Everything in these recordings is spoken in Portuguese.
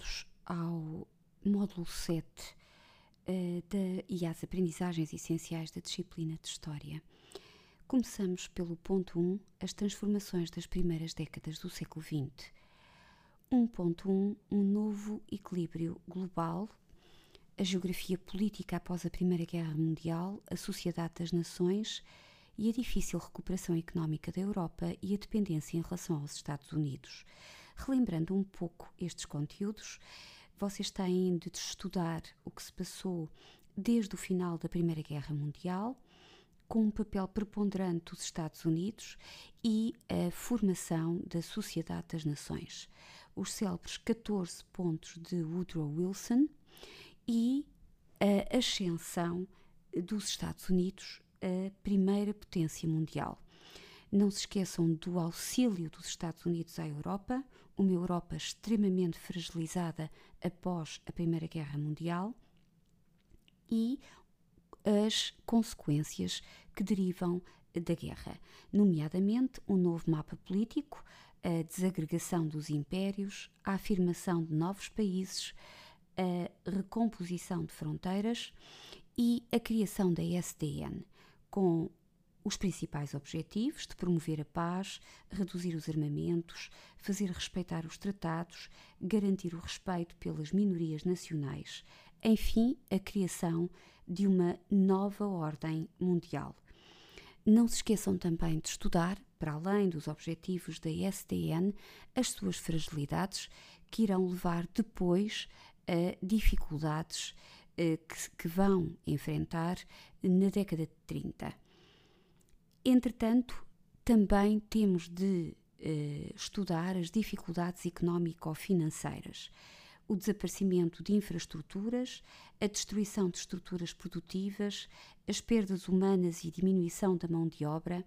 bem-vindos ao módulo 7 uh, da, e às aprendizagens essenciais da disciplina de História. Começamos pelo ponto 1, as transformações das primeiras décadas do século XX. 1.1, um novo equilíbrio global, a geografia política após a Primeira Guerra Mundial, a sociedade das nações e a difícil recuperação económica da Europa e a dependência em relação aos Estados Unidos. Relembrando um pouco estes conteúdos, vocês têm de estudar o que se passou desde o final da Primeira Guerra Mundial, com um papel preponderante dos Estados Unidos e a formação da Sociedade das Nações. Os célebres 14 pontos de Woodrow Wilson e a ascensão dos Estados Unidos a primeira potência mundial. Não se esqueçam do auxílio dos Estados Unidos à Europa, uma Europa extremamente fragilizada após a Primeira Guerra Mundial e as consequências que derivam da guerra, nomeadamente um novo mapa político, a desagregação dos impérios, a afirmação de novos países, a recomposição de fronteiras e a criação da SDN, com os principais objetivos de promover a paz, reduzir os armamentos, fazer respeitar os tratados, garantir o respeito pelas minorias nacionais, enfim, a criação de uma nova ordem mundial. Não se esqueçam também de estudar, para além dos objetivos da SDN, as suas fragilidades que irão levar depois a dificuldades eh, que, que vão enfrentar na década de 30. Entretanto, também temos de eh, estudar as dificuldades económico-financeiras, o desaparecimento de infraestruturas, a destruição de estruturas produtivas, as perdas humanas e diminuição da mão de obra,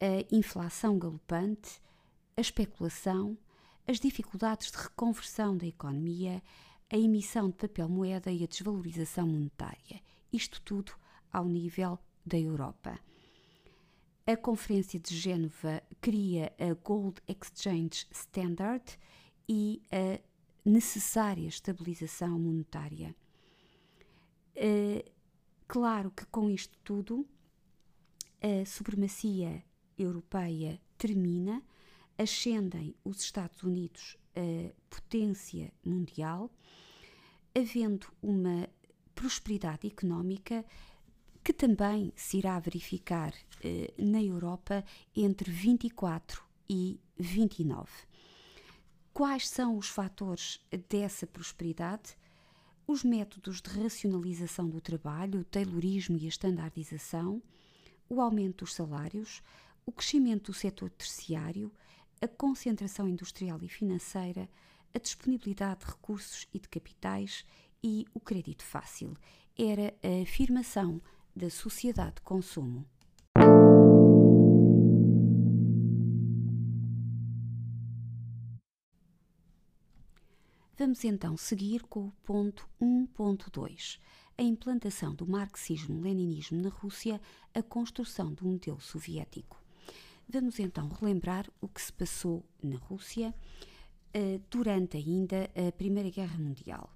a inflação galopante, a especulação, as dificuldades de reconversão da economia, a emissão de papel-moeda e a desvalorização monetária. Isto tudo ao nível da Europa. A Conferência de Gênova cria a Gold Exchange Standard e a necessária estabilização monetária. Uh, claro que com isto tudo a supremacia europeia termina, ascendem os Estados Unidos a potência mundial havendo uma prosperidade económica que também se irá verificar eh, na Europa entre 24 e 29. Quais são os fatores dessa prosperidade? Os métodos de racionalização do trabalho, o taylorismo e a standardização, o aumento dos salários, o crescimento do setor terciário, a concentração industrial e financeira, a disponibilidade de recursos e de capitais e o crédito fácil. Era a afirmação da sociedade de consumo. Vamos então seguir com o ponto 1.2, a implantação do marxismo-leninismo na Rússia, a construção do modelo soviético. Vamos então relembrar o que se passou na Rússia uh, durante ainda a Primeira Guerra Mundial.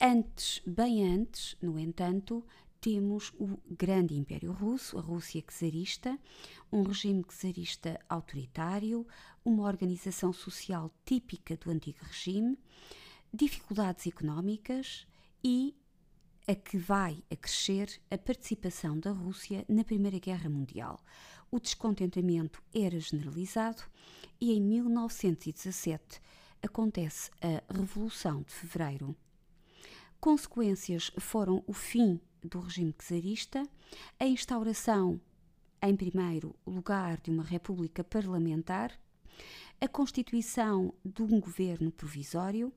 Antes, bem antes, no entanto, temos o grande Império Russo, a Rússia czarista, um regime czarista autoritário, uma organização social típica do antigo regime, dificuldades económicas e a que vai a crescer a participação da Rússia na Primeira Guerra Mundial. O descontentamento era generalizado e em 1917 acontece a Revolução de Fevereiro. Consequências foram o fim do regime czarista, a instauração, em primeiro lugar, de uma república parlamentar, a constituição de um governo provisório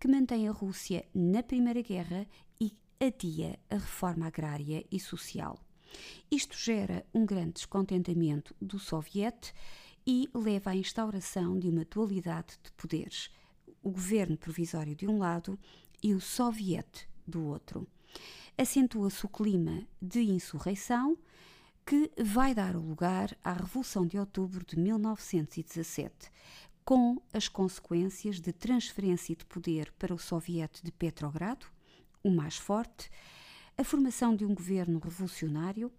que mantém a Rússia na Primeira Guerra e adia a reforma agrária e social. Isto gera um grande descontentamento do Soviete e leva à instauração de uma dualidade de poderes, o governo provisório de um lado e o soviete do outro. Acentua-se o clima de insurreição que vai dar lugar à Revolução de Outubro de 1917, com as consequências de transferência de poder para o Soviete de Petrogrado, o mais forte, a formação de um governo revolucionário,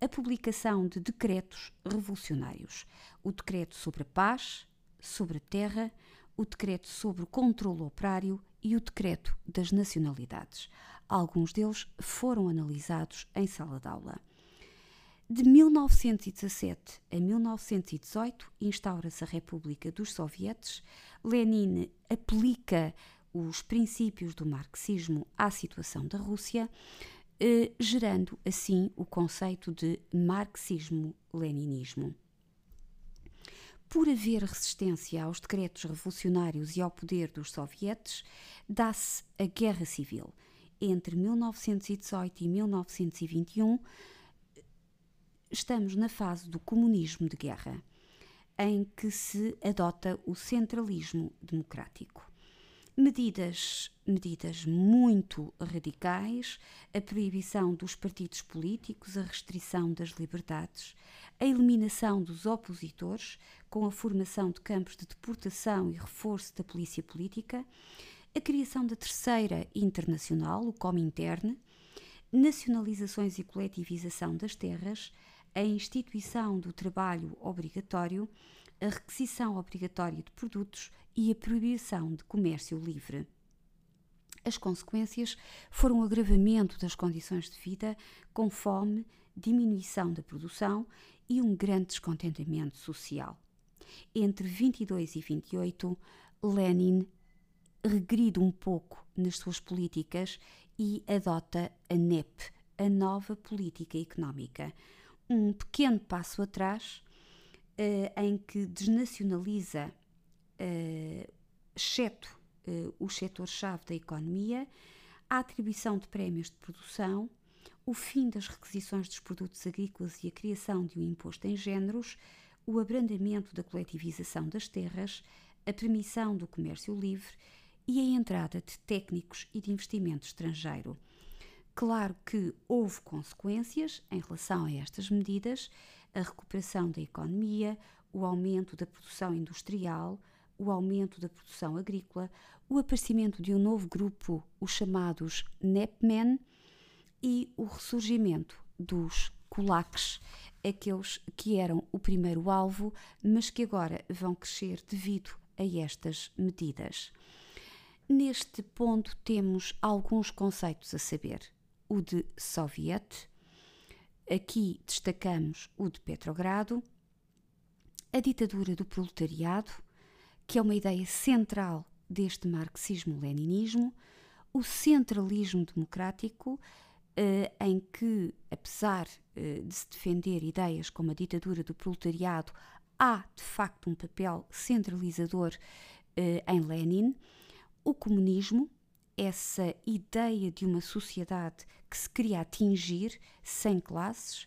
a publicação de decretos revolucionários, o decreto sobre a paz, sobre a terra, o decreto sobre o controle operário e o decreto das nacionalidades. Alguns deles foram analisados em sala de aula. De 1917 a 1918 instaura-se a República dos Sovietes. Lenin aplica os princípios do marxismo à situação da Rússia, eh, gerando assim o conceito de marxismo-leninismo. Por haver resistência aos decretos revolucionários e ao poder dos sovietes, dá-se a Guerra Civil. Entre 1918 e 1921, estamos na fase do comunismo de guerra, em que se adota o centralismo democrático. Medidas, medidas muito radicais, a proibição dos partidos políticos, a restrição das liberdades, a eliminação dos opositores, com a formação de campos de deportação e reforço da polícia política, a criação da Terceira Internacional, o Comintern, nacionalizações e coletivização das terras, a instituição do trabalho obrigatório, a requisição obrigatória de produtos e a proibição de comércio livre. As consequências foram o agravamento das condições de vida, com fome, diminuição da produção e um grande descontentamento social. Entre 22 e 28, Lenin regride um pouco nas suas políticas e adota a NEP, a nova política económica, um pequeno passo atrás uh, em que desnacionaliza, uh, exceto uh, os setores-chave da economia, a atribuição de prémios de produção, o fim das requisições dos produtos agrícolas e a criação de um imposto em géneros, o abrandamento da coletivização das terras, a permissão do comércio livre e a entrada de técnicos e de investimento estrangeiro. Claro que houve consequências em relação a estas medidas, a recuperação da economia, o aumento da produção industrial, o aumento da produção agrícola, o aparecimento de um novo grupo, os chamados NEPMEN, e o ressurgimento dos kulaks, aqueles que eram o primeiro alvo, mas que agora vão crescer devido a estas medidas. Neste ponto temos alguns conceitos a saber. O de Soviet, aqui destacamos o de Petrogrado, a ditadura do proletariado, que é uma ideia central deste marxismo-leninismo, o centralismo democrático, eh, em que, apesar eh, de se defender ideias como a ditadura do proletariado, há de facto um papel centralizador eh, em Lenin, o comunismo, essa ideia de uma sociedade que se queria atingir sem classes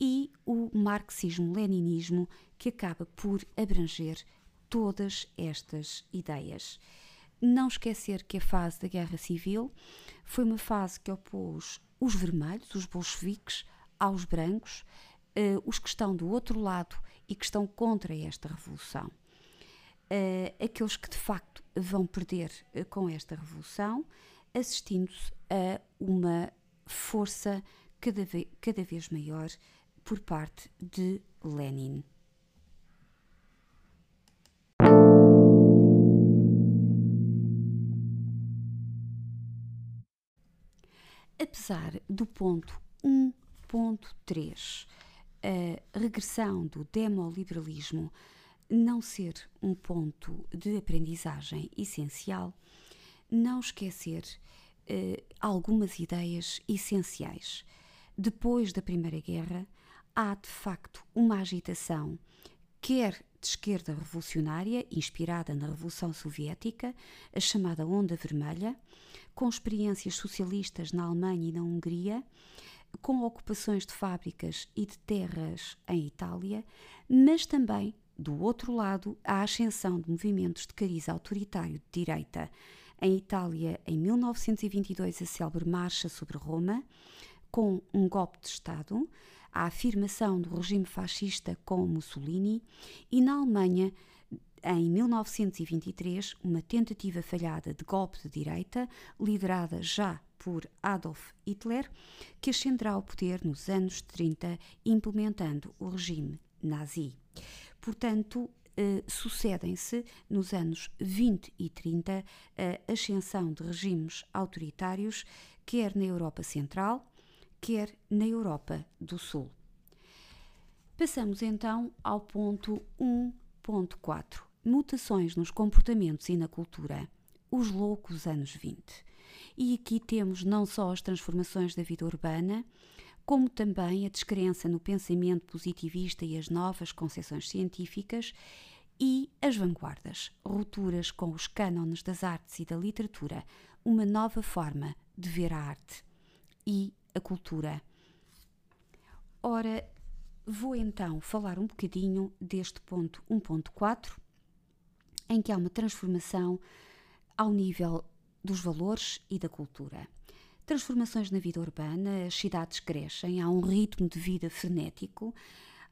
e o marxismo-leninismo que acaba por abranger todas estas ideias. Não esquecer que a fase da Guerra Civil foi uma fase que opôs os vermelhos, os bolcheviques, aos brancos, uh, os que estão do outro lado e que estão contra esta revolução. Uh, aqueles que de facto vão perder uh, com esta revolução, assistindo-se a uma força cada, ve cada vez maior por parte de Lenin. Apesar do ponto 1.3, a regressão do demoliberalismo não ser um ponto de aprendizagem essencial, não esquecer uh, algumas ideias essenciais. Depois da Primeira Guerra, há de facto uma agitação, quer de esquerda revolucionária, inspirada na Revolução Soviética, a chamada Onda Vermelha, com experiências socialistas na Alemanha e na Hungria, com ocupações de fábricas e de terras em Itália, mas também, do outro lado, a ascensão de movimentos de cariz autoritário de direita. Em Itália, em 1922, a célebre Marcha sobre Roma, com um golpe de Estado, a afirmação do regime fascista com Mussolini, e na Alemanha, em 1923, uma tentativa falhada de golpe de direita, liderada já por Adolf Hitler, que ascenderá ao poder nos anos 30, implementando o regime nazi. Portanto, eh, sucedem-se nos anos 20 e 30 a ascensão de regimes autoritários, quer na Europa Central, quer na Europa do Sul. Passamos então ao ponto 1.4 mutações nos comportamentos e na cultura, os loucos anos 20. E aqui temos não só as transformações da vida urbana, como também a descrença no pensamento positivista e as novas concepções científicas e as vanguardas, rupturas com os cânones das artes e da literatura, uma nova forma de ver a arte e a cultura. Ora, vou então falar um bocadinho deste ponto 1.4 em que há uma transformação ao nível dos valores e da cultura. Transformações na vida urbana, as cidades crescem, há um ritmo de vida frenético,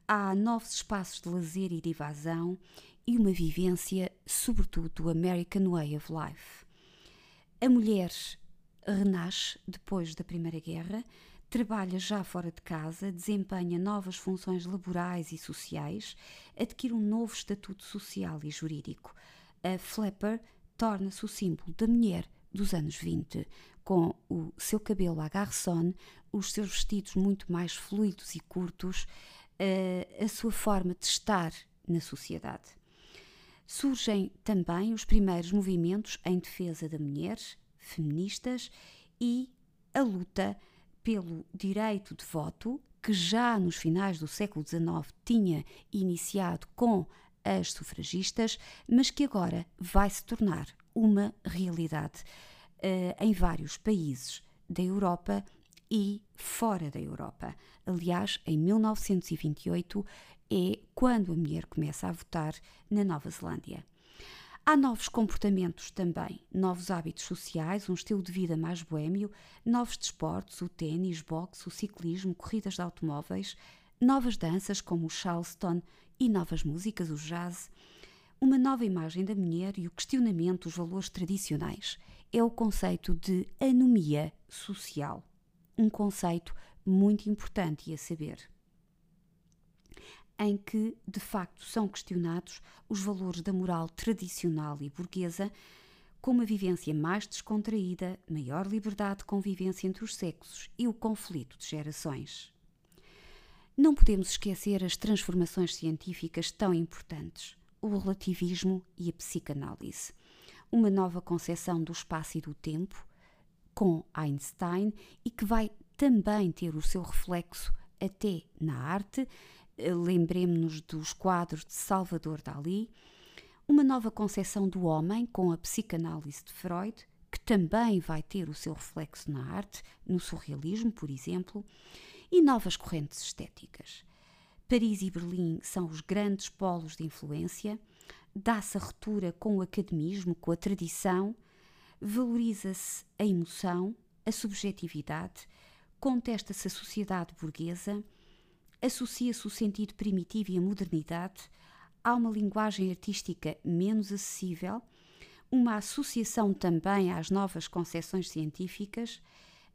há novos espaços de lazer e de evasão e uma vivência, sobretudo, do American Way of Life. A mulher renasce depois da Primeira Guerra, trabalha já fora de casa, desempenha novas funções laborais e sociais, adquire um novo estatuto social e jurídico. A Flapper torna-se o símbolo da mulher dos anos 20, com o seu cabelo à garçon, os seus vestidos muito mais fluidos e curtos, a sua forma de estar na sociedade. Surgem também os primeiros movimentos em defesa da mulher, feministas, e a luta pelo direito de voto, que já nos finais do século XIX tinha iniciado com as sufragistas, mas que agora vai se tornar uma realidade uh, em vários países da Europa e fora da Europa. Aliás, em 1928 é quando a mulher começa a votar na Nova Zelândia. Há novos comportamentos também, novos hábitos sociais, um estilo de vida mais boêmio, novos desportos, o ténis, boxe, o ciclismo, corridas de automóveis, novas danças como o charleston e novas músicas, o jazz. Uma nova imagem da mulher e o questionamento dos valores tradicionais. É o conceito de anomia social. Um conceito muito importante a saber em que, de facto, são questionados os valores da moral tradicional e burguesa, com uma vivência mais descontraída, maior liberdade de convivência entre os sexos e o conflito de gerações. Não podemos esquecer as transformações científicas tão importantes, o relativismo e a psicanálise. Uma nova concepção do espaço e do tempo, com Einstein, e que vai também ter o seu reflexo até na arte, lembremos-nos dos quadros de Salvador Dali, uma nova concepção do homem com a psicanálise de Freud, que também vai ter o seu reflexo na arte, no surrealismo, por exemplo, e novas correntes estéticas. Paris e Berlim são os grandes polos de influência, dá-se a ruptura com o academismo, com a tradição, valoriza-se a emoção, a subjetividade, contesta-se a sociedade burguesa. Associa-se o sentido primitivo e a modernidade, há uma linguagem artística menos acessível, uma associação também às novas concepções científicas,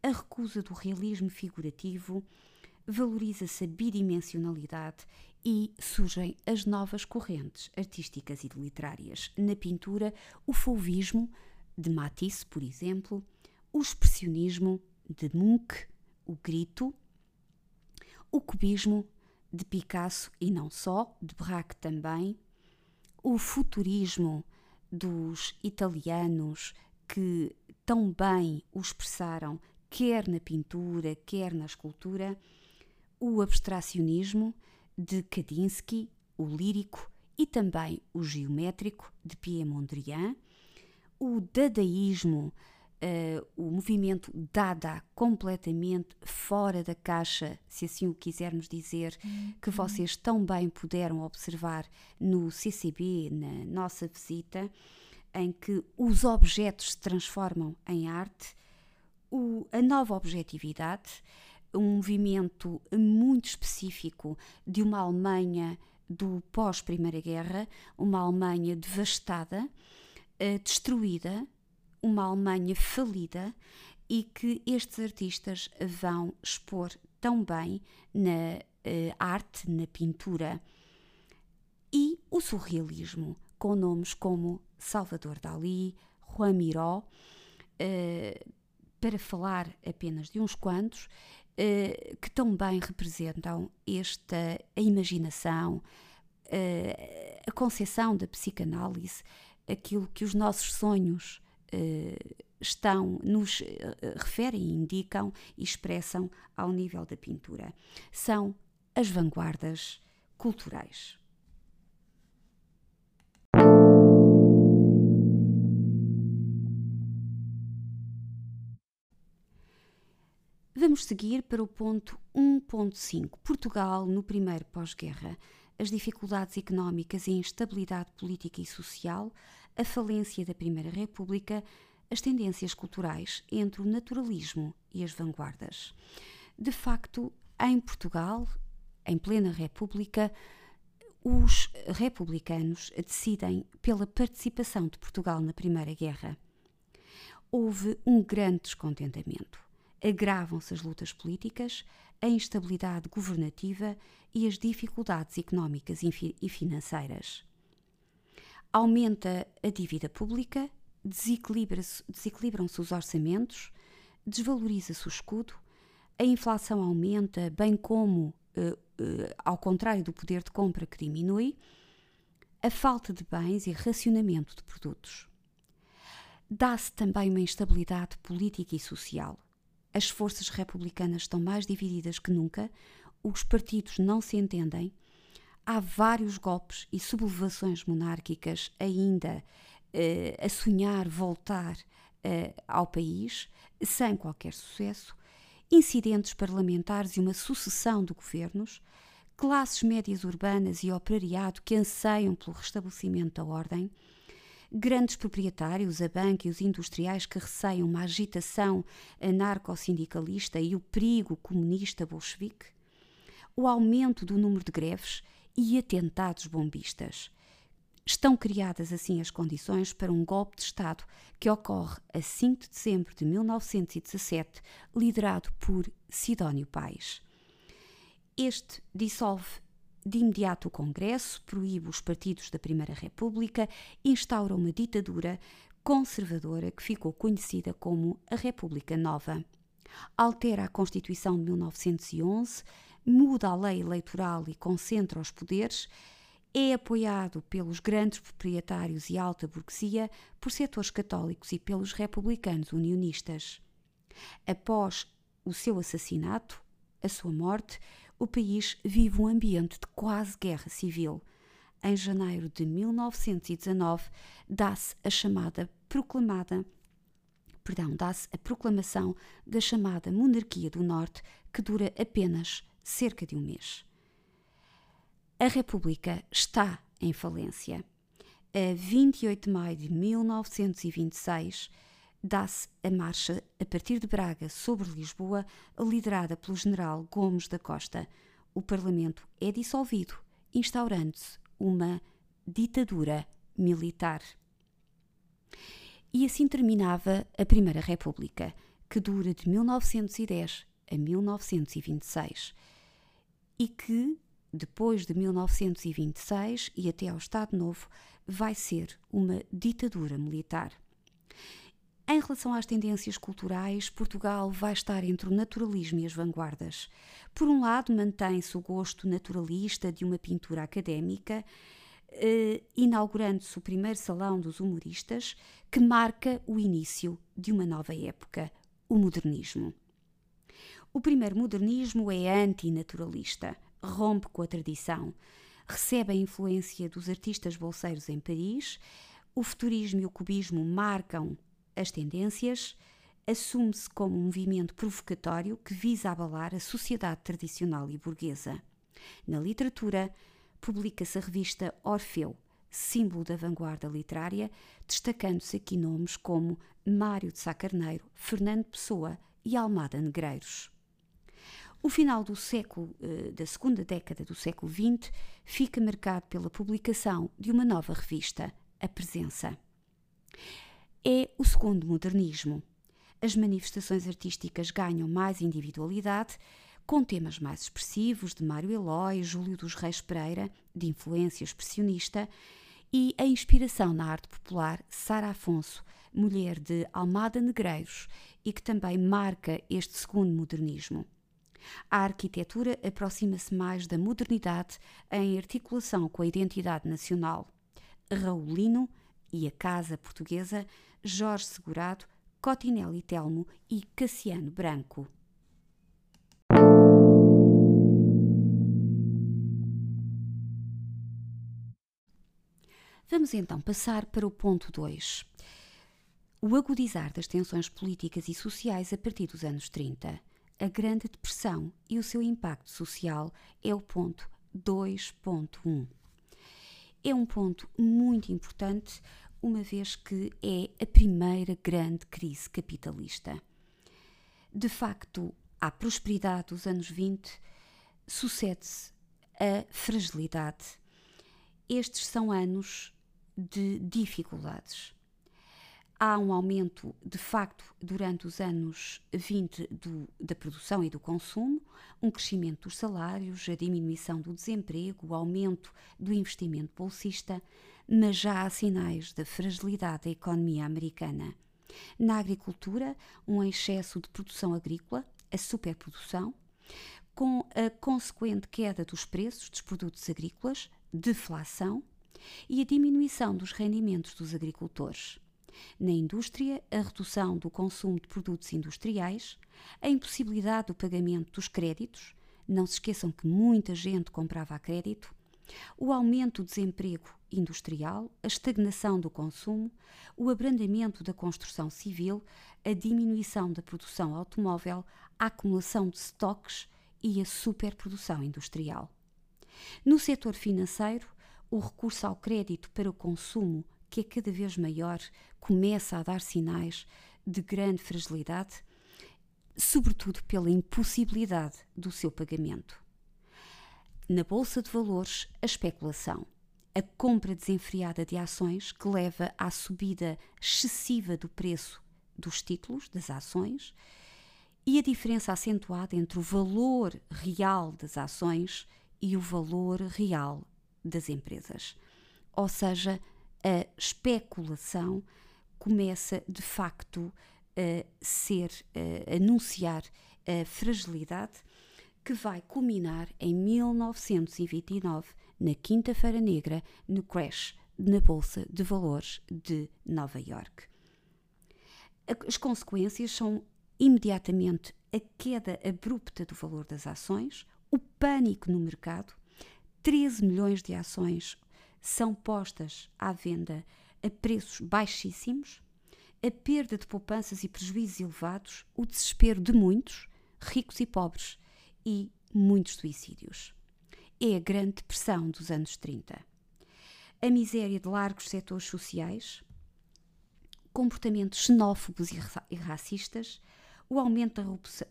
a recusa do realismo figurativo, valoriza-se a bidimensionalidade e surgem as novas correntes artísticas e literárias. Na pintura, o fauvismo, de Matisse, por exemplo, o expressionismo, de Munch, o grito, o cubismo de Picasso e não só, de Braque também, o futurismo dos italianos que tão bem o expressaram, quer na pintura, quer na escultura, o abstracionismo de Kandinsky, o lírico e também o geométrico de Pierre Mondrian, o dadaísmo uh, o movimento Dada completamente fora da caixa, se assim o quisermos dizer, uhum. que vocês tão bem puderam observar no CCB, na nossa visita, em que os objetos se transformam em arte, o, a nova objetividade, um movimento muito específico de uma Alemanha do pós-Primeira Guerra, uma Alemanha devastada, eh, destruída, uma Alemanha falida e que estes artistas vão expor tão bem na uh, arte, na pintura. E o surrealismo, com nomes como Salvador Dalí, Juan Miró, uh, para falar apenas de uns quantos, uh, que tão bem representam esta a imaginação, a concepção da psicanálise, aquilo que os nossos sonhos estão, nos uh, referem, indicam e expressam ao nível da pintura. São as vanguardas culturais. Vamos seguir para o ponto 1.5. Portugal no primeiro pós-guerra. As dificuldades económicas e a instabilidade política e social, a falência da Primeira República, as tendências culturais entre o naturalismo e as vanguardas. De facto, em Portugal, em plena República, os republicanos decidem pela participação de Portugal na Primeira Guerra. Houve um grande descontentamento. Agravam-se as lutas políticas, a instabilidade governativa e as dificuldades económicas e financeiras. Aumenta a dívida pública desequilibram-se os orçamentos, desvaloriza-se o escudo, a inflação aumenta, bem como, uh, uh, ao contrário do poder de compra que diminui, a falta de bens e racionamento de produtos. Dá-se também uma instabilidade política e social. As forças republicanas estão mais divididas que nunca, os partidos não se entendem, há vários golpes e sublevações monárquicas ainda uh, a sonhar voltar uh, ao país, sem qualquer sucesso, incidentes parlamentares e uma sucessão de governos, classes médias urbanas e operariado que anseiam pelo restabelecimento da ordem, grandes proprietários, a banca e os industriais que receiam uma agitação anarco-sindicalista e o perigo comunista bolchevique, o aumento do número de greves e atentados bombistas Estão criadas assim as condições para um golpe de Estado que ocorre a 5 de dezembro de 1917, liderado por Sidónio Pais. Este dissolve de imediato o Congresso, proíbe os partidos da Primeira República, instaura uma ditadura conservadora que ficou conhecida como a República Nova. Altera a Constituição de 1911, muda a lei eleitoral e concentra os poderes é apoiado pelos grandes proprietários e alta burguesia, por setores católicos e pelos republicanos unionistas. Após o seu assassinato, a sua morte, o país vive um ambiente de quase guerra civil. Em janeiro de 1919, dá-se a chamada proclamada perdão, dá-se a proclamação da chamada Monarquia do Norte, que dura apenas cerca de um mês a República está em falência. A 28 de maio de 1926, dá-se a marcha a partir de Braga sobre Lisboa, liderada pelo general Gomes da Costa. O Parlamento é dissolvido, instaurando-se uma ditadura militar. E assim terminava a Primeira República, que dura de 1910 a 1926 e que depois de 1926 e até ao Estado Novo, vai ser uma ditadura militar. Em relação às tendências culturais, Portugal vai estar entre o naturalismo e as vanguardas. Por um lado, mantém-se o gosto naturalista de uma pintura académica, eh, inaugurando-se o primeiro Salão dos Humoristas, que marca o início de uma nova época, o modernismo. O primeiro modernismo é antinaturalista, rompe com a tradição, recebe a influência dos artistas bolseiros em Paris, o futurismo e o cubismo marcam as tendências, assume-se como um movimento provocatório que visa abalar a sociedade tradicional e burguesa. Na literatura, publica-se a revista Orfeu, símbolo da vanguarda literária, destacando-se aqui nomes como Mário de Sá Carneiro, Fernando Pessoa e Almada Negreiros. O final do século, eh, da segunda década do século XX, fica marcado pela publicação de uma nova revista, A Presença. É o segundo modernismo. As manifestações artísticas ganham mais individualidade, com temas mais expressivos de Mário Eloy, Júlio dos Reis Pereira, de influência expressionista, e a inspiração na arte popular Sara Afonso, mulher de Almada Negreiros, e que também marca este segundo modernismo. A arquitetura aproxima-se mais da modernidade em articulação com a identidade nacional. Raulino e a Casa Portuguesa, Jorge Segurado, Cotinelli Telmo e Cassiano Branco. Vamos então passar para o ponto 2. O agudizar das tensões políticas e sociais a partir dos anos 30 a Grande Depressão e o seu impacto social é o ponto 2.1. É um ponto muito importante, uma vez que é a primeira grande crise capitalista. De facto, à prosperidade dos anos 20 sucede-se a fragilidade. Estes são anos de dificuldades há um aumento, de facto, durante os anos 20 do, da produção e do consumo, um crescimento dos salários, a diminuição do desemprego, o aumento do investimento bolsista, mas já há sinais da fragilidade da economia americana. Na agricultura, um excesso de produção agrícola, a superprodução, com a consequente queda dos preços dos produtos agrícolas, deflação e a diminuição dos rendimentos dos agricultores. Na indústria, a redução do consumo de produtos industriais, a impossibilidade do pagamento dos créditos, não se esqueçam que muita gente comprava a crédito, o aumento do desemprego industrial, a estagnação do consumo, o abrandamento da construção civil, a diminuição da produção automóvel, a acumulação de estoques e a superprodução industrial. No setor financeiro, o recurso ao crédito para o consumo que é cada vez maior, começa a dar sinais de grande fragilidade, sobretudo pela impossibilidade do seu pagamento. Na bolsa de valores, a especulação, a compra desenfreada de ações que leva à subida excessiva do preço dos títulos, das ações, e a diferença acentuada entre o valor real das ações e o valor real das empresas. Ou seja, a especulação começa de facto a ser, a anunciar a fragilidade que vai culminar em 1929, na Quinta-feira Negra, no crash na Bolsa de Valores de Nova York. As consequências são imediatamente a queda abrupta do valor das ações, o pânico no mercado, 13 milhões de ações são postas à venda a preços baixíssimos, a perda de poupanças e prejuízos elevados, o desespero de muitos, ricos e pobres, e muitos suicídios. É a grande depressão dos anos 30. A miséria de largos setores sociais, comportamentos xenófobos e racistas, o aumento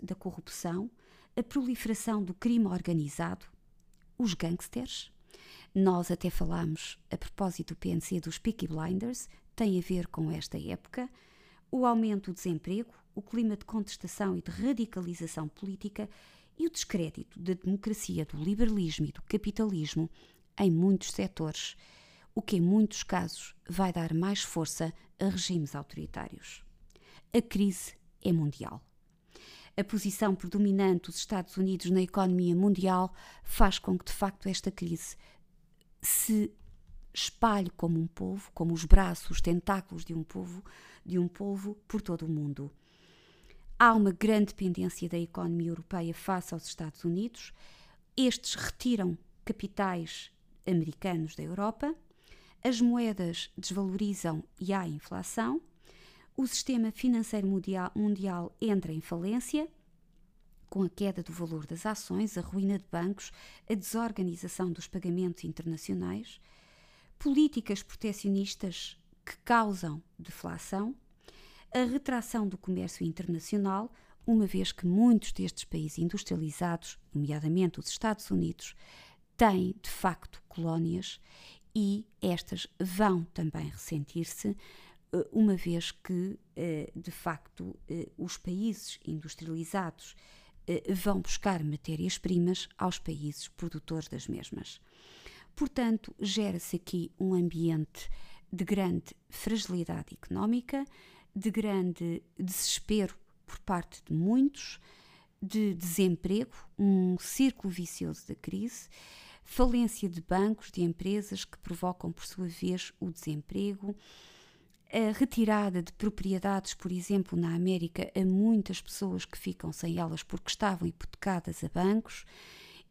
da corrupção, a proliferação do crime organizado, os gangsters, nós até falámos, a propósito do PNC dos Peaky Blinders, tem a ver com esta época, o aumento do desemprego, o clima de contestação e de radicalização política e o descrédito da democracia, do liberalismo e do capitalismo em muitos setores, o que em muitos casos vai dar mais força a regimes autoritários. A crise é mundial. A posição predominante dos Estados Unidos na economia mundial faz com que, de facto, esta crise se espalhe como um povo, como os braços, os tentáculos de um povo, de um povo por todo o mundo. Há uma grande dependência da economia europeia face aos Estados Unidos. Estes retiram capitais americanos da Europa, as moedas desvalorizam e há inflação, o sistema financeiro mundial, mundial entra em falência com a queda do valor das ações, a ruína de bancos, a desorganização dos pagamentos internacionais, políticas proteccionistas que causam deflação, a retração do comércio internacional, uma vez que muitos destes países industrializados, nomeadamente os Estados Unidos, têm de facto colónias e estas vão também ressentir-se, eh, uma vez que, eh, de facto, eh, os países industrializados vão buscar matérias-primas aos países produtores das mesmas. Portanto, gera-se aqui um ambiente de grande fragilidade económica, de grande desespero por parte de muitos, de desemprego, um círculo vicioso da crise, falência de bancos, de empresas que provocam, por sua vez, o desemprego, a retirada de propriedades, por exemplo, na América, a muitas pessoas que ficam sem elas porque estavam hipotecadas a bancos.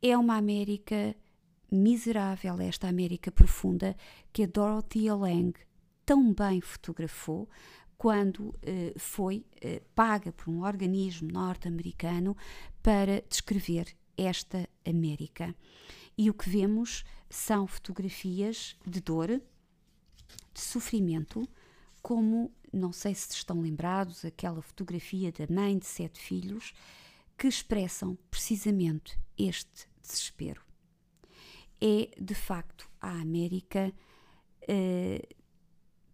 É uma América miserável, esta América profunda, que a Dorothy Lang tão bem fotografou quando eh, foi eh, paga por um organismo norte-americano para descrever esta América. E o que vemos são fotografias de dor, de sofrimento, como, não sei se estão lembrados, aquela fotografia da mãe de sete filhos, que expressam precisamente este desespero. É, de facto, a América eh,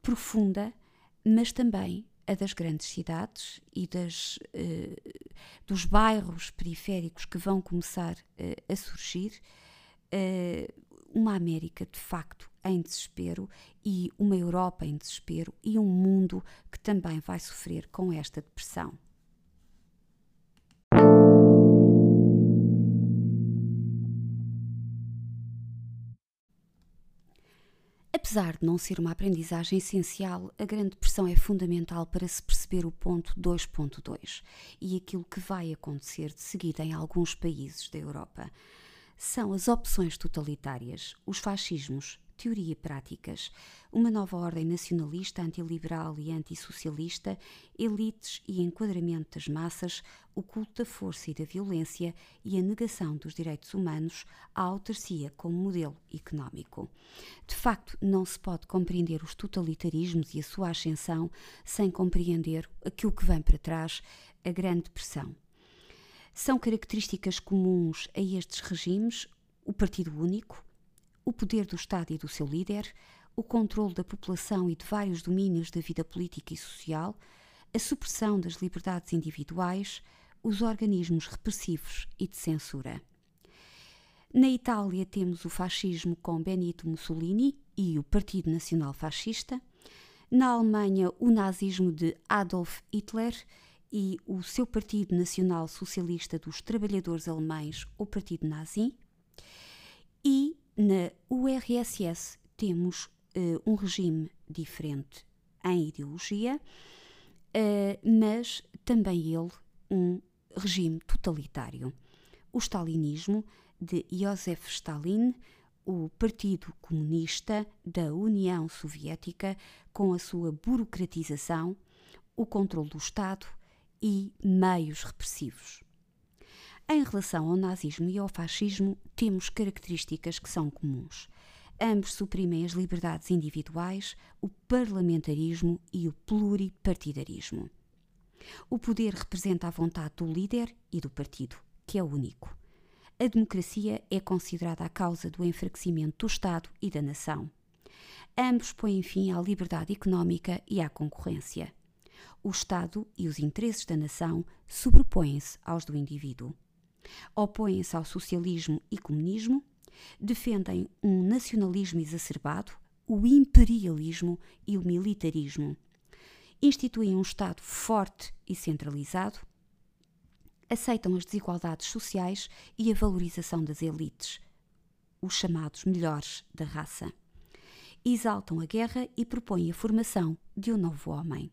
profunda, mas também a das grandes cidades e das, eh, dos bairros periféricos que vão começar eh, a surgir. uma América, de facto, em desespero e uma Europa em desespero e um mundo que também vai sofrer com esta depressão. Apesar de não ser uma aprendizagem essencial, a Grande Depressão é fundamental para se perceber o ponto 2.2 e aquilo que vai acontecer de seguida em alguns países da Europa. São as opções totalitárias, os fascismos, teoria e práticas, uma nova ordem nacionalista, antiliberal e antissocialista, elites e enquadramento das massas, o culto da força e da violência e a negação dos direitos humanos, a autarcia como modelo económico. De facto, não se pode compreender os totalitarismos e a sua ascensão sem compreender aquilo que vem para trás, a Grande Depressão. São características comuns a estes regimes o partido único, o poder do Estado e do seu líder, o controle da população e de vários domínios da vida política e social, a supressão das liberdades individuais, os organismos repressivos e de censura. Na Itália temos o fascismo com Benito Mussolini e o Partido Nacional Fascista. Na Alemanha, o nazismo de Adolf Hitler e o seu Partido Nacional Socialista dos Trabalhadores Alemães, o Partido Nazi. E na URSS temos uh, um regime diferente em ideologia, uh, mas também ele um regime totalitário. O stalinismo de Joseph Stalin, o Partido Comunista da União Soviética, com a sua burocratização, o controle do Estado e meios repressivos. Em relação ao nazismo e ao fascismo, temos características que são comuns. Ambos suprimem as liberdades individuais, o parlamentarismo e o pluripartidarismo. O poder representa a vontade do líder e do partido, que é único. A democracia é considerada a causa do enfraquecimento do Estado e da nação. Ambos põem fim à liberdade económica e à concorrência. O Estado e os interesses da nação sobrepõem-se aos do indivíduo opõem-se ao socialismo e comunismo, defendem um nacionalismo exacerbado, o imperialismo e o militarismo. Instituem um Estado forte e centralizado, aceitam as desigualdades sociais e a valorização das elites, os chamados melhores da raça. Exaltam a guerra e propõem a formação de um novo homem.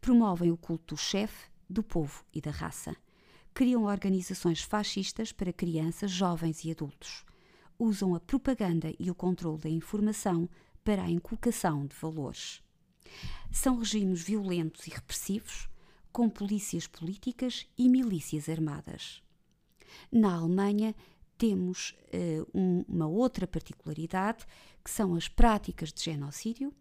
Promovem o culto do chefe, do povo e da raça criam organizações fascistas para crianças, jovens e adultos. Usam a propaganda e o controle da informação para a inculcação de valores. São regimes violentos e repressivos, com polícias políticas e milícias armadas. Na Alemanha, temos uh, um, uma outra particularidade, que são as práticas de genocídio,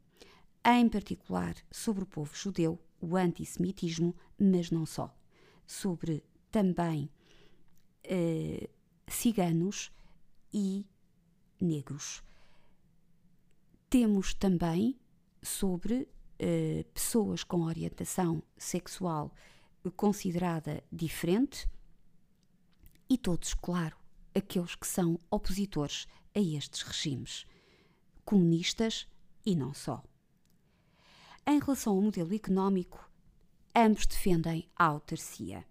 em particular sobre o povo judeu, o antissemitismo, mas não só sobre também uh, ciganos e negros. Temos também sobre uh, pessoas com orientação sexual considerada diferente e todos, claro, aqueles que são opositores a estes regimes, comunistas e não só. Em relação ao modelo económico, ambos defendem a autarcia.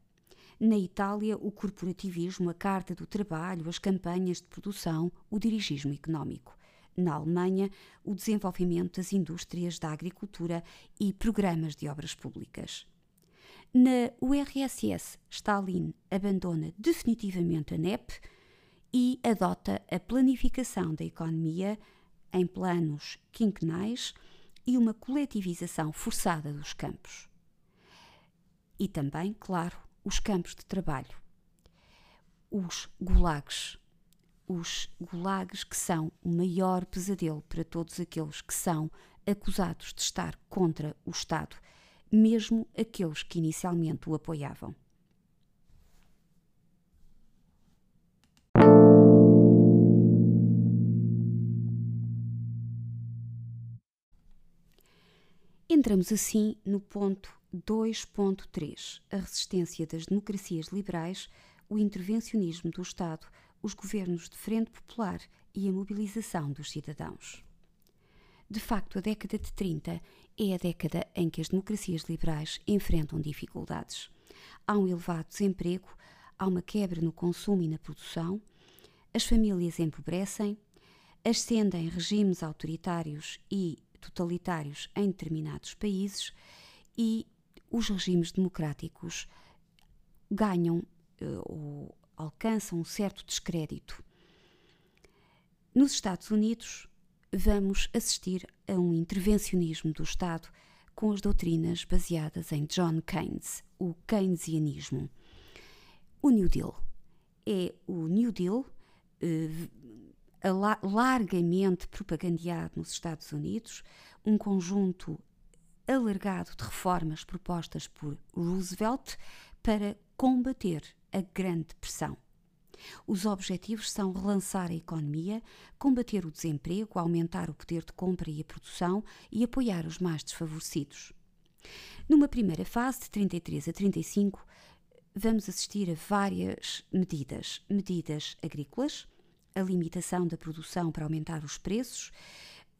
Na Itália, o corporativismo, a carta do trabalho, as campanhas de produção, o dirigismo económico. Na Alemanha, o desenvolvimento das indústrias da agricultura e programas de obras públicas. Na URSS, Stalin abandona definitivamente a NEP e adota a planificação da economia em planos quinquenais e uma coletivização forçada dos campos. E também, claro, os campos de trabalho. Os gulags. Os gulags que são o maior pesadelo para todos aqueles que são acusados de estar contra o Estado, mesmo aqueles que inicialmente o apoiavam. Entramos assim no ponto 2.3. A resistência das democracias liberais, o intervencionismo do Estado, os governos de frente popular e a mobilização dos cidadãos. De facto, a década de 30 é a década em que as democracias liberais enfrentam dificuldades. Há um elevado desemprego, há uma quebra no consumo e na produção, as famílias empobrecem, ascendem regimes autoritários e totalitários em determinados países e os regimes democráticos ganham uh, ou alcançam um certo descrédito. Nos Estados Unidos, vamos assistir a um intervencionismo do Estado com as doutrinas baseadas em John Keynes, o keynesianismo. O New Deal é o New Deal uh, largamente propagandeado nos Estados Unidos, um conjunto alargado de reformas propostas por Roosevelt para combater a Grande Depressão. Os objetivos são relançar a economia, combater o desemprego, aumentar o poder de compra e a produção e apoiar os mais desfavorecidos. Numa primeira fase, de 33 a 35, vamos assistir a várias medidas: medidas agrícolas, a limitação da produção para aumentar os preços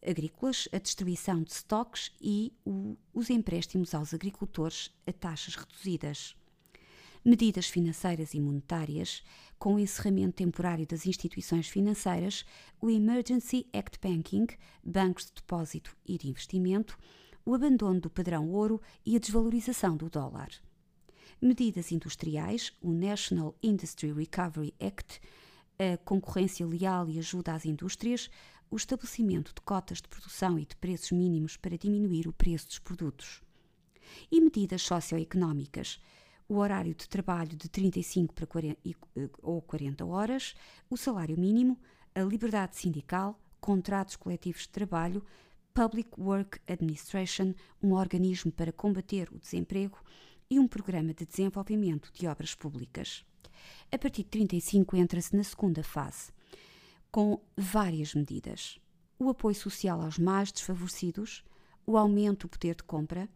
agrícolas, a distribuição de estoques e o, os empréstimos aos agricultores a taxas reduzidas. Medidas financeiras e monetárias, com o encerramento temporário das instituições financeiras, o Emergency Act Banking, bancos de depósito e de investimento, o abandono do padrão ouro e a desvalorização do dólar. Medidas industriais, o National Industry Recovery Act, a concorrência leal e ajuda às indústrias, o estabelecimento de cotas de produção e de preços mínimos para diminuir o preço dos produtos. E medidas socioeconómicas, o horário de trabalho de 35 para 40, eh, ou 40 horas, o salário mínimo, a liberdade sindical, contratos coletivos de trabalho, Public Work Administration, um organismo para combater o desemprego, e um programa de desenvolvimento de obras públicas. A partir de 35 entra-se na segunda fase, com várias medidas: o apoio social aos mais desfavorecidos, o aumento do poder de compra,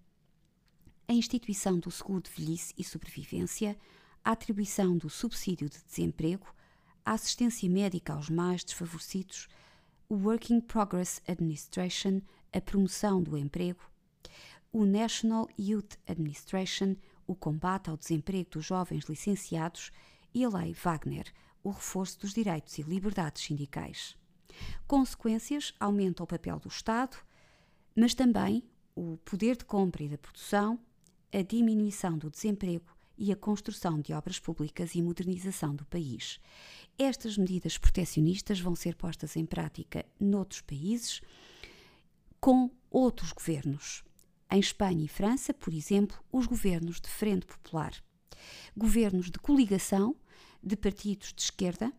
a instituição do seguro de velhice e sobrevivência, a atribuição do subsídio de desemprego, a assistência médica aos mais desfavorecidos, o Working Progress Administration, a promoção do emprego, o National Youth Administration, o combate ao desemprego dos jovens licenciados e a Lei Wagner, o reforço dos direitos e liberdades sindicais. Consequências aumentam o papel do Estado, mas também o poder de compra e da produção, a diminuição do desemprego e a construção de obras públicas e modernização do país. Estas medidas protecionistas vão ser postas em prática noutros países com outros governos. Em Espanha e França, por exemplo, os governos de Frente Popular. Governos de coligação de partidos de esquerda,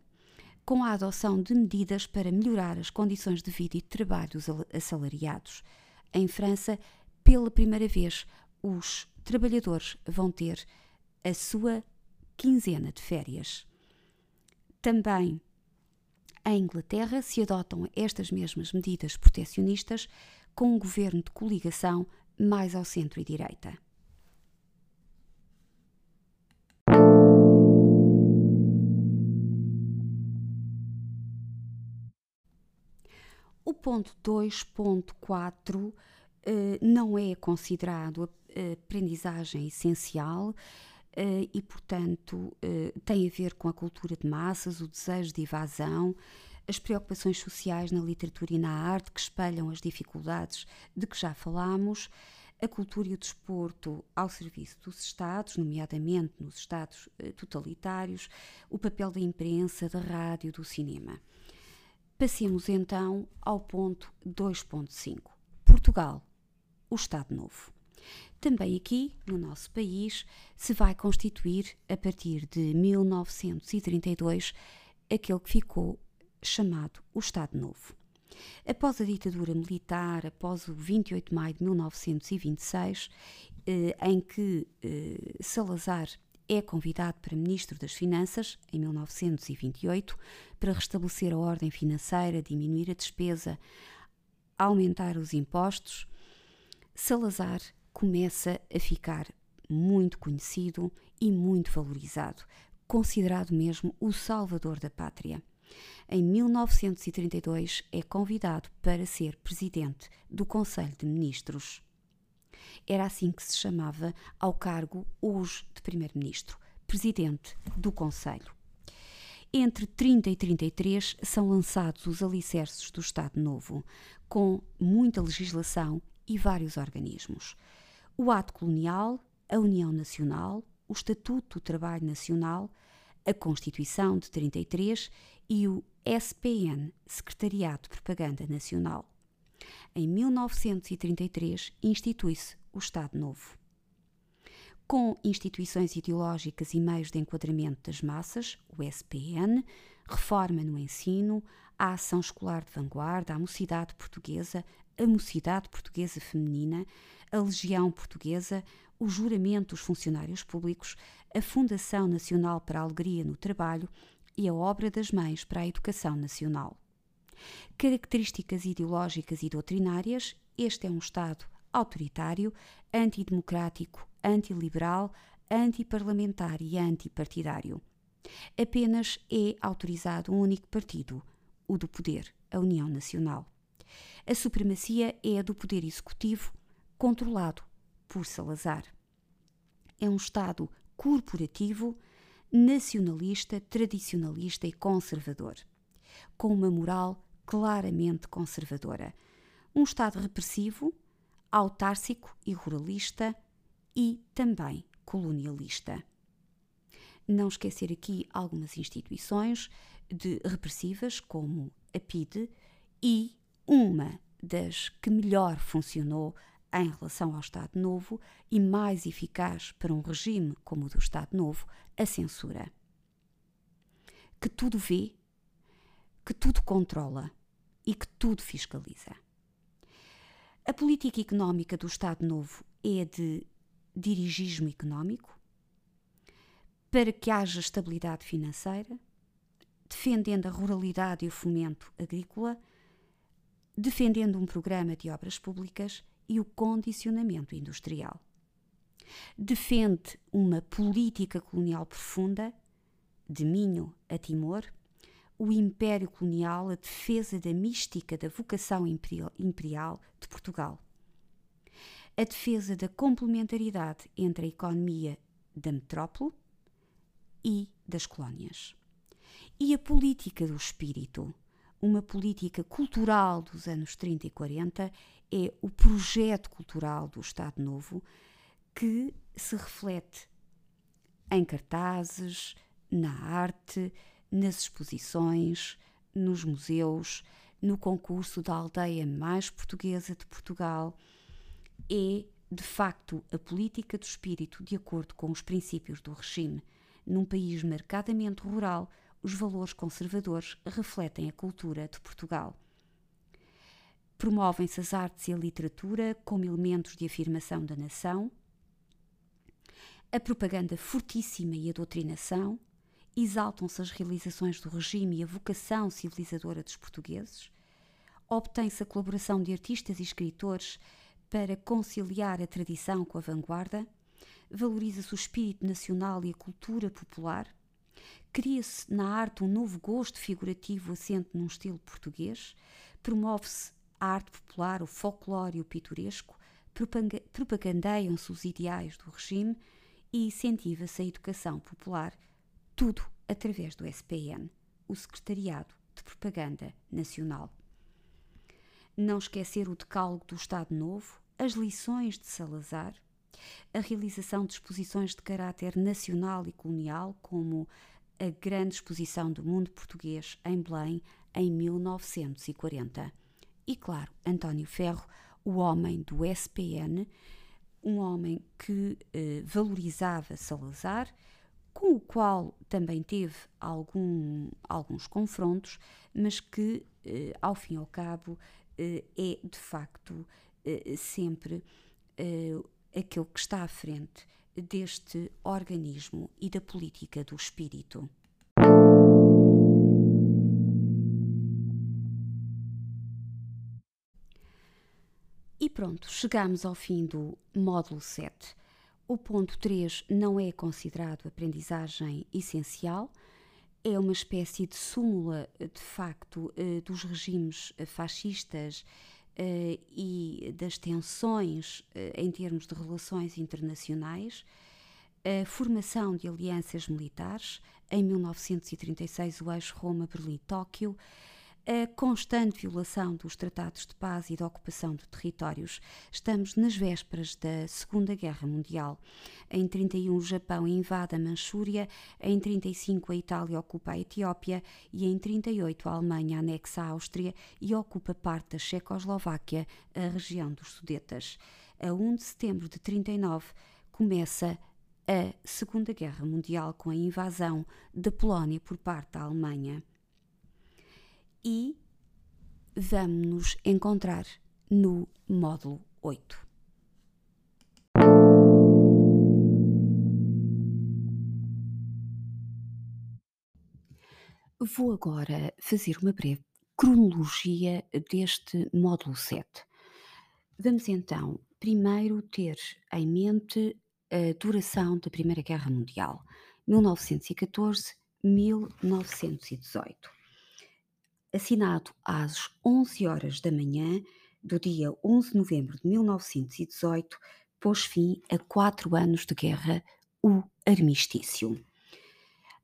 com a adoção de medidas para melhorar as condições de vida e trabalho dos assalariados. Em França, pela primeira vez, os trabalhadores vão ter a sua quinzena de férias. Também em Inglaterra se adotam estas mesmas medidas protecionistas com um governo de coligação mais ao centro e direita. O ponto 2.4 eh, não é considerado aprendizagem essencial uh, e, portanto, tem a ver com a cultura de massas, o desejo de evasão, as preocupações sociais na literatura e na arte que espelham as dificuldades de que já falámos, a cultura e o desporto ao serviço dos Estados, nomeadamente nos Estados totalitários, o papel da imprensa, da rádio, do cinema. Passemos então ao ponto 2.5. Portugal, o Estado Novo. Também aqui, no nosso país, se vai constituir, a partir de 1932, aquele que ficou chamado o Estado Novo. Após a ditadura militar, após o 28 de maio de 1926, eh, em que eh, Salazar é convidado para Ministro das Finanças, em 1928, para restabelecer a ordem financeira, diminuir a despesa, aumentar os impostos, Salazar começa a ficar muito conhecido e muito valorizado, considerado mesmo o salvador da pátria. Em 1932 é convidado para ser presidente do Conselho de Ministros. Era assim que se chamava ao cargo hoje de primeiro-ministro, presidente do Conselho. Entre 30 e 33 são lançados os alicerces do Estado Novo, com muita legislação e vários organismos o Ato Colonial, a União Nacional, o Estatuto do Trabalho Nacional, a Constituição de 33 e o SPN, Secretariado de Propaganda Nacional. Em 1933 institui-se o Estado Novo. Com instituições ideológicas e meios de enquadramento das massas, o SPN, reforma no ensino, a ação escolar de vanguarda, a mocidade portuguesa, a mocidade portuguesa feminina, a Legião Portuguesa, o juramento dos funcionários públicos, a Fundação Nacional para a Alegria no Trabalho e a Obra das Mães para a Educação Nacional. Características ideológicas e doutrinárias, este é um Estado autoritário, antidemocrático, antiliberal, antiparlamentar e antipartidário. Apenas é autorizado um único partido, o do poder, a União Nacional. A supremacia é a do poder executivo, controlado por Salazar. É um Estado corporativo, nacionalista, tradicionalista e conservador, com uma moral claramente conservadora. Um Estado repressivo, autárcico e ruralista e também colonialista. Não esquecer aqui algumas instituições de repressivas, como a PIDE, e uma das que melhor funcionou em relação ao Estado Novo e mais eficaz para um regime como o do Estado Novo, a censura. Que tudo vê, que tudo controla e que tudo fiscaliza. A política económica do Estado Novo é de dirigismo económico, para que haja estabilidade financeira, defendendo a ruralidade e o fomento agrícola, defendendo um programa de obras públicas e o condicionamento industrial. Defende uma política colonial profunda, de Minho a Timor, o Império Colonial, a defesa da mística da vocação imperial de Portugal, a defesa da complementaridade entre a economia da metrópole e das colónias, e a política do espírito, uma política cultural dos anos 30 e 40 é o projeto cultural do Estado Novo que se reflete em cartazes, na arte, nas exposições, nos museus, no concurso da aldeia mais portuguesa de Portugal. É, de facto, a política do espírito de acordo com os princípios do regime. Num país marcadamente rural, os valores conservadores refletem a cultura de Portugal. Promovem-se as artes e a literatura como elementos de afirmação da nação. a propaganda fortíssima e a doutrinação, exaltam-se as realizações do regime e a vocação civilizadora dos portugueses, obtém-se a colaboração de artistas e escritores para conciliar a tradição com a vanguarda, valoriza-se o espírito nacional e a cultura popular, cria-se na arte um novo gosto figurativo assente num estilo português, promove-se a arte popular, o folclore e o pitoresco, propagandeiam-se os ideais do regime e incentiva-se a educação popular, tudo através do SPN, o Secretariado de Propaganda Nacional. Não esquecer o decálogo do Estado Novo, as lições de Salazar, a realização de exposições de caráter nacional e colonial, como a Grande Exposição do Mundo Português em Belém em 1940. E claro, António Ferro, o homem do SPN, um homem que eh, valorizava Salazar, com o qual também teve algum, alguns confrontos, mas que, eh, ao fim e ao cabo, eh, é de facto eh, sempre eh, aquele que está à frente deste organismo e da política do espírito. E pronto, chegamos ao fim do módulo 7. O ponto 3 não é considerado aprendizagem essencial, é uma espécie de súmula, de facto, eh, dos regimes fascistas uh, e das tensões em termos de relações internacionais, a formação de alianças militares, em 1936 o eixo Roma-Berlim-Tóquio, a constante violação dos tratados de paz e de ocupação de territórios. Estamos nas vésperas da Segunda Guerra Mundial. Em 31 o Japão invade a Manchúria, em 35 a Itália ocupa a Etiópia e em 38 a Alemanha anexa a Áustria e ocupa parte da Checoslováquia, a região dos Sudetas. A 1 de setembro de 39 começa a Segunda Guerra Mundial com a invasão da Polónia por parte da Alemanha e vamos nos encontrar no módulo 8. Vou agora fazer uma breve cronologia deste módulo 7. Vamos então primeiro ter em mente a duração da Primeira Guerra Mundial, 1914-1918 assinado às 11 horas da manhã do dia 11 de novembro de 1918, pôs fim a quatro anos de guerra, o armistício.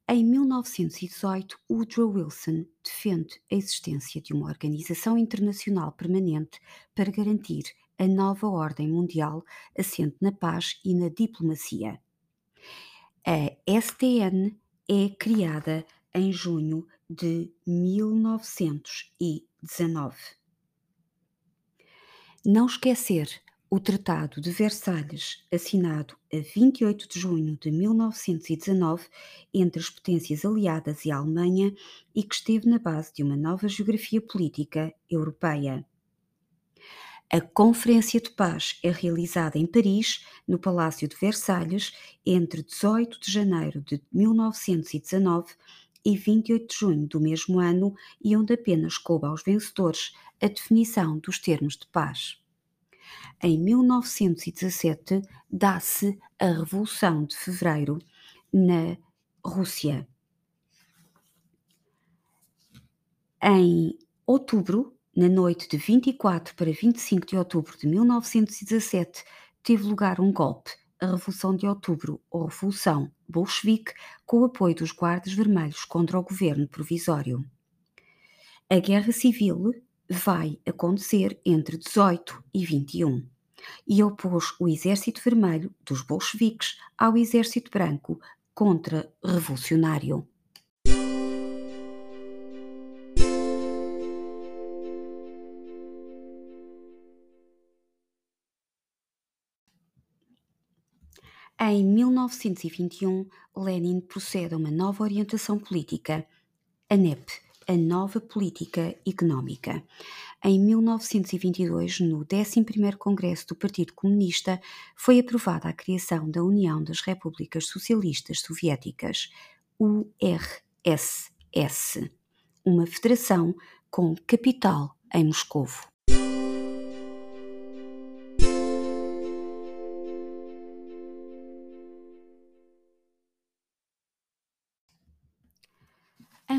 Em 1918, Woodrow Wilson defende a existência de uma organização internacional permanente para garantir a nova ordem mundial assente na paz e na diplomacia. A STN é criada em junho de 1919. Não esquecer o Tratado de Versalhes, assinado a 28 de junho de 1919 entre as potências aliadas e a Alemanha e que esteve na base de uma nova geografia política europeia. A Conferência de Paz é realizada em Paris, no Palácio de Versalhes, entre 18 de janeiro de 1919 e 28 de junho do mesmo ano e onde apenas coube aos vencedores a definição dos termos de paz. Em 1917 dá-se a Revolução de Fevereiro na Rússia. Em outubro, na noite de 24 para 25 de outubro de 1917, teve lugar um golpe a Revolução de Outubro ou Revolução Bolchevique com o apoio dos Guardas Vermelhos contra o governo provisório. A Guerra Civil vai acontecer entre 18 e 21 e opôs o Exército Vermelho dos bolcheviques ao Exército Branco contra-revolucionário. Em 1921, Lenin procede a uma nova orientação política, a NEP, a nova política económica. Em 1922, no 11º Congresso do Partido Comunista, foi aprovada a criação da União das Repúblicas Socialistas Soviéticas, URSS, uma federação com capital em Moscovo.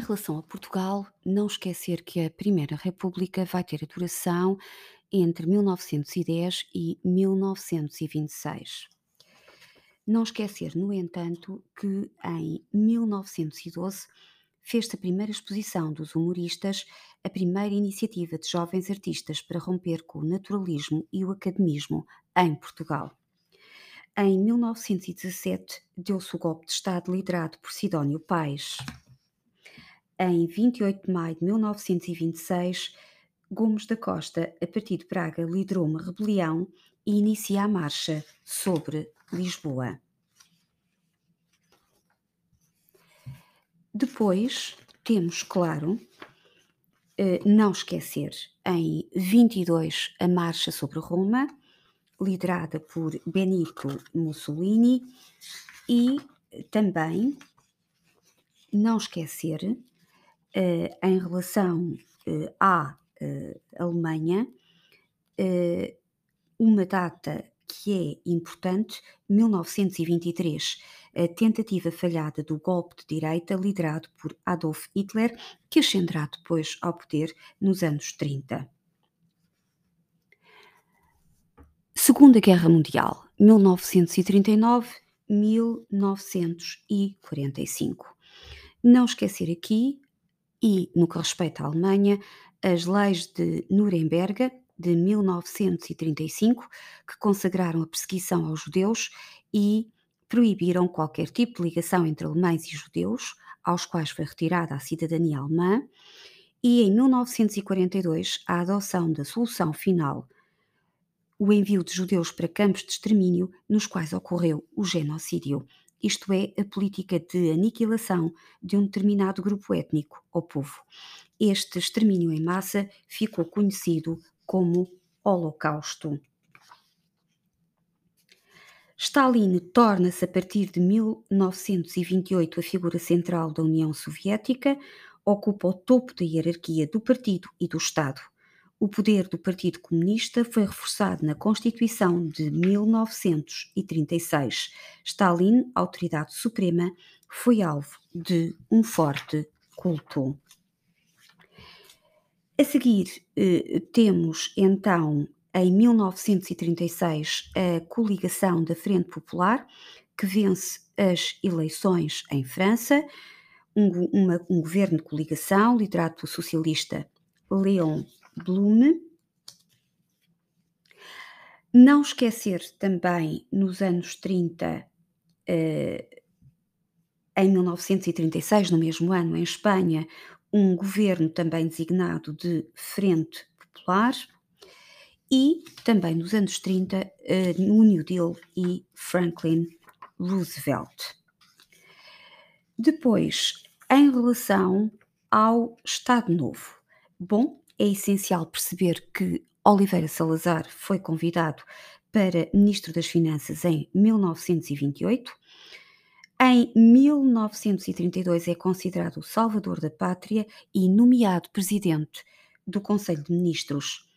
Relação a Portugal, não esquecer que a Primeira República vai ter a duração entre 1910 e 1926. Não esquecer, no entanto, que em 1912 fez-se a primeira exposição dos humoristas, a primeira iniciativa de jovens artistas para romper com o naturalismo e o academismo em Portugal. Em 1917, deu-se o golpe de Estado liderado por Sidónio Paes. Em 28 de maio de 1926, Gomes da Costa, a partir de Praga, liderou uma rebelião e inicia a marcha sobre Lisboa. Depois temos, claro, eh, não esquecer, em 22 a marcha sobre Roma, liderada por Benito Mussolini, e também não esquecer em relação eh, à eh, Alemanha, uma data que é importante, 1923, a tentativa falhada do golpe de direita liderado por Adolf Hitler, que ascenderá depois ao poder nos anos 30. Segunda Guerra Mundial, 1939-1945. Não esquecer aqui e, no que respeita à Alemanha, as leis de Nuremberg de 1935, que consagraram a perseguição aos judeus e proibiram qualquer tipo de ligação entre alemães e judeus, aos quais foi retirada a cidadania alemã, e em 1942 a adoção da solução final, o envio de judeus para campos de extermínio nos quais ocorreu o genocídio isto é, a política de aniquilação de um determinado grupo étnico ou povo. Este extermínio em massa ficou conhecido como Holocausto. Stalin torna-se a partir de 1928 a figura central da União Soviética, ocupa o topo da hierarquia do partido e do Estado. O poder do Partido Comunista foi reforçado na Constituição de 1936. Stalin, autoridade suprema, foi alvo de um forte culto. A seguir, eh, temos então em 1936 a coligação da Frente Popular, que vence as eleições em França, um, uma, um governo de coligação liderado pelo socialista Léon Blume. Não esquecer também nos anos 30, eh, em 1936, no mesmo ano, em Espanha, um governo também designado de Frente Popular, e também nos anos 30, eh, no New Deal e Franklin Roosevelt. Depois, em relação ao Estado Novo. Bom, é essencial perceber que Oliveira Salazar foi convidado para Ministro das Finanças em 1928. Em 1932 é considerado o salvador da pátria e nomeado presidente do Conselho de Ministros.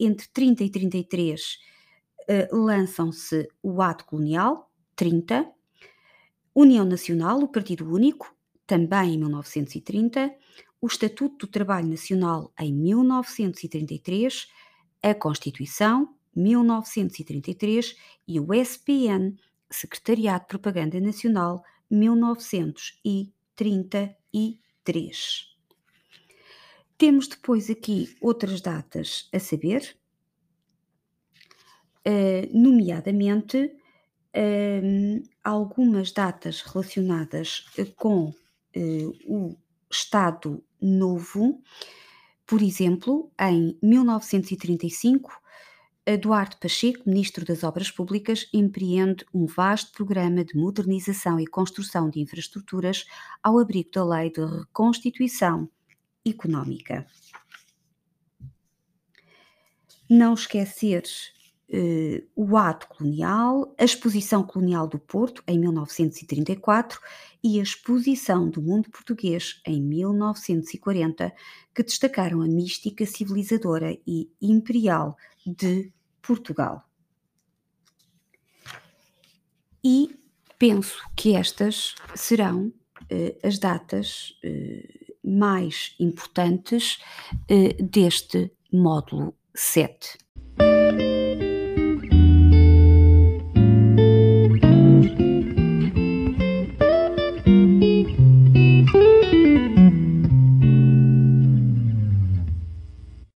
Entre 30 e 33 uh, eh, lançam-se o Ato Colonial, 30, União Nacional, o Partido Único, também em 1930, o Estatuto do Trabalho Nacional em 1933, a Constituição 1933 e o SPN, Secretariado de Propaganda Nacional 1933. Temos depois aqui outras datas a saber, uh, nomeadamente uh, algumas datas relacionadas com uh, o Estado Novo. Por exemplo, em 1935, Eduardo Pacheco, Ministro das Obras Públicas, empreende um vasto programa de modernização e construção de infraestruturas ao abrigo da Lei de Reconstituição económica. Não esquecer uh, o ato colonial, a exposição colonial do Porto em 1934 e a exposição do mundo português em 1940, que destacaram a mística civilizadora e imperial de Portugal. E penso que estas serão uh, as datas uh, mais importantes deste módulo 7.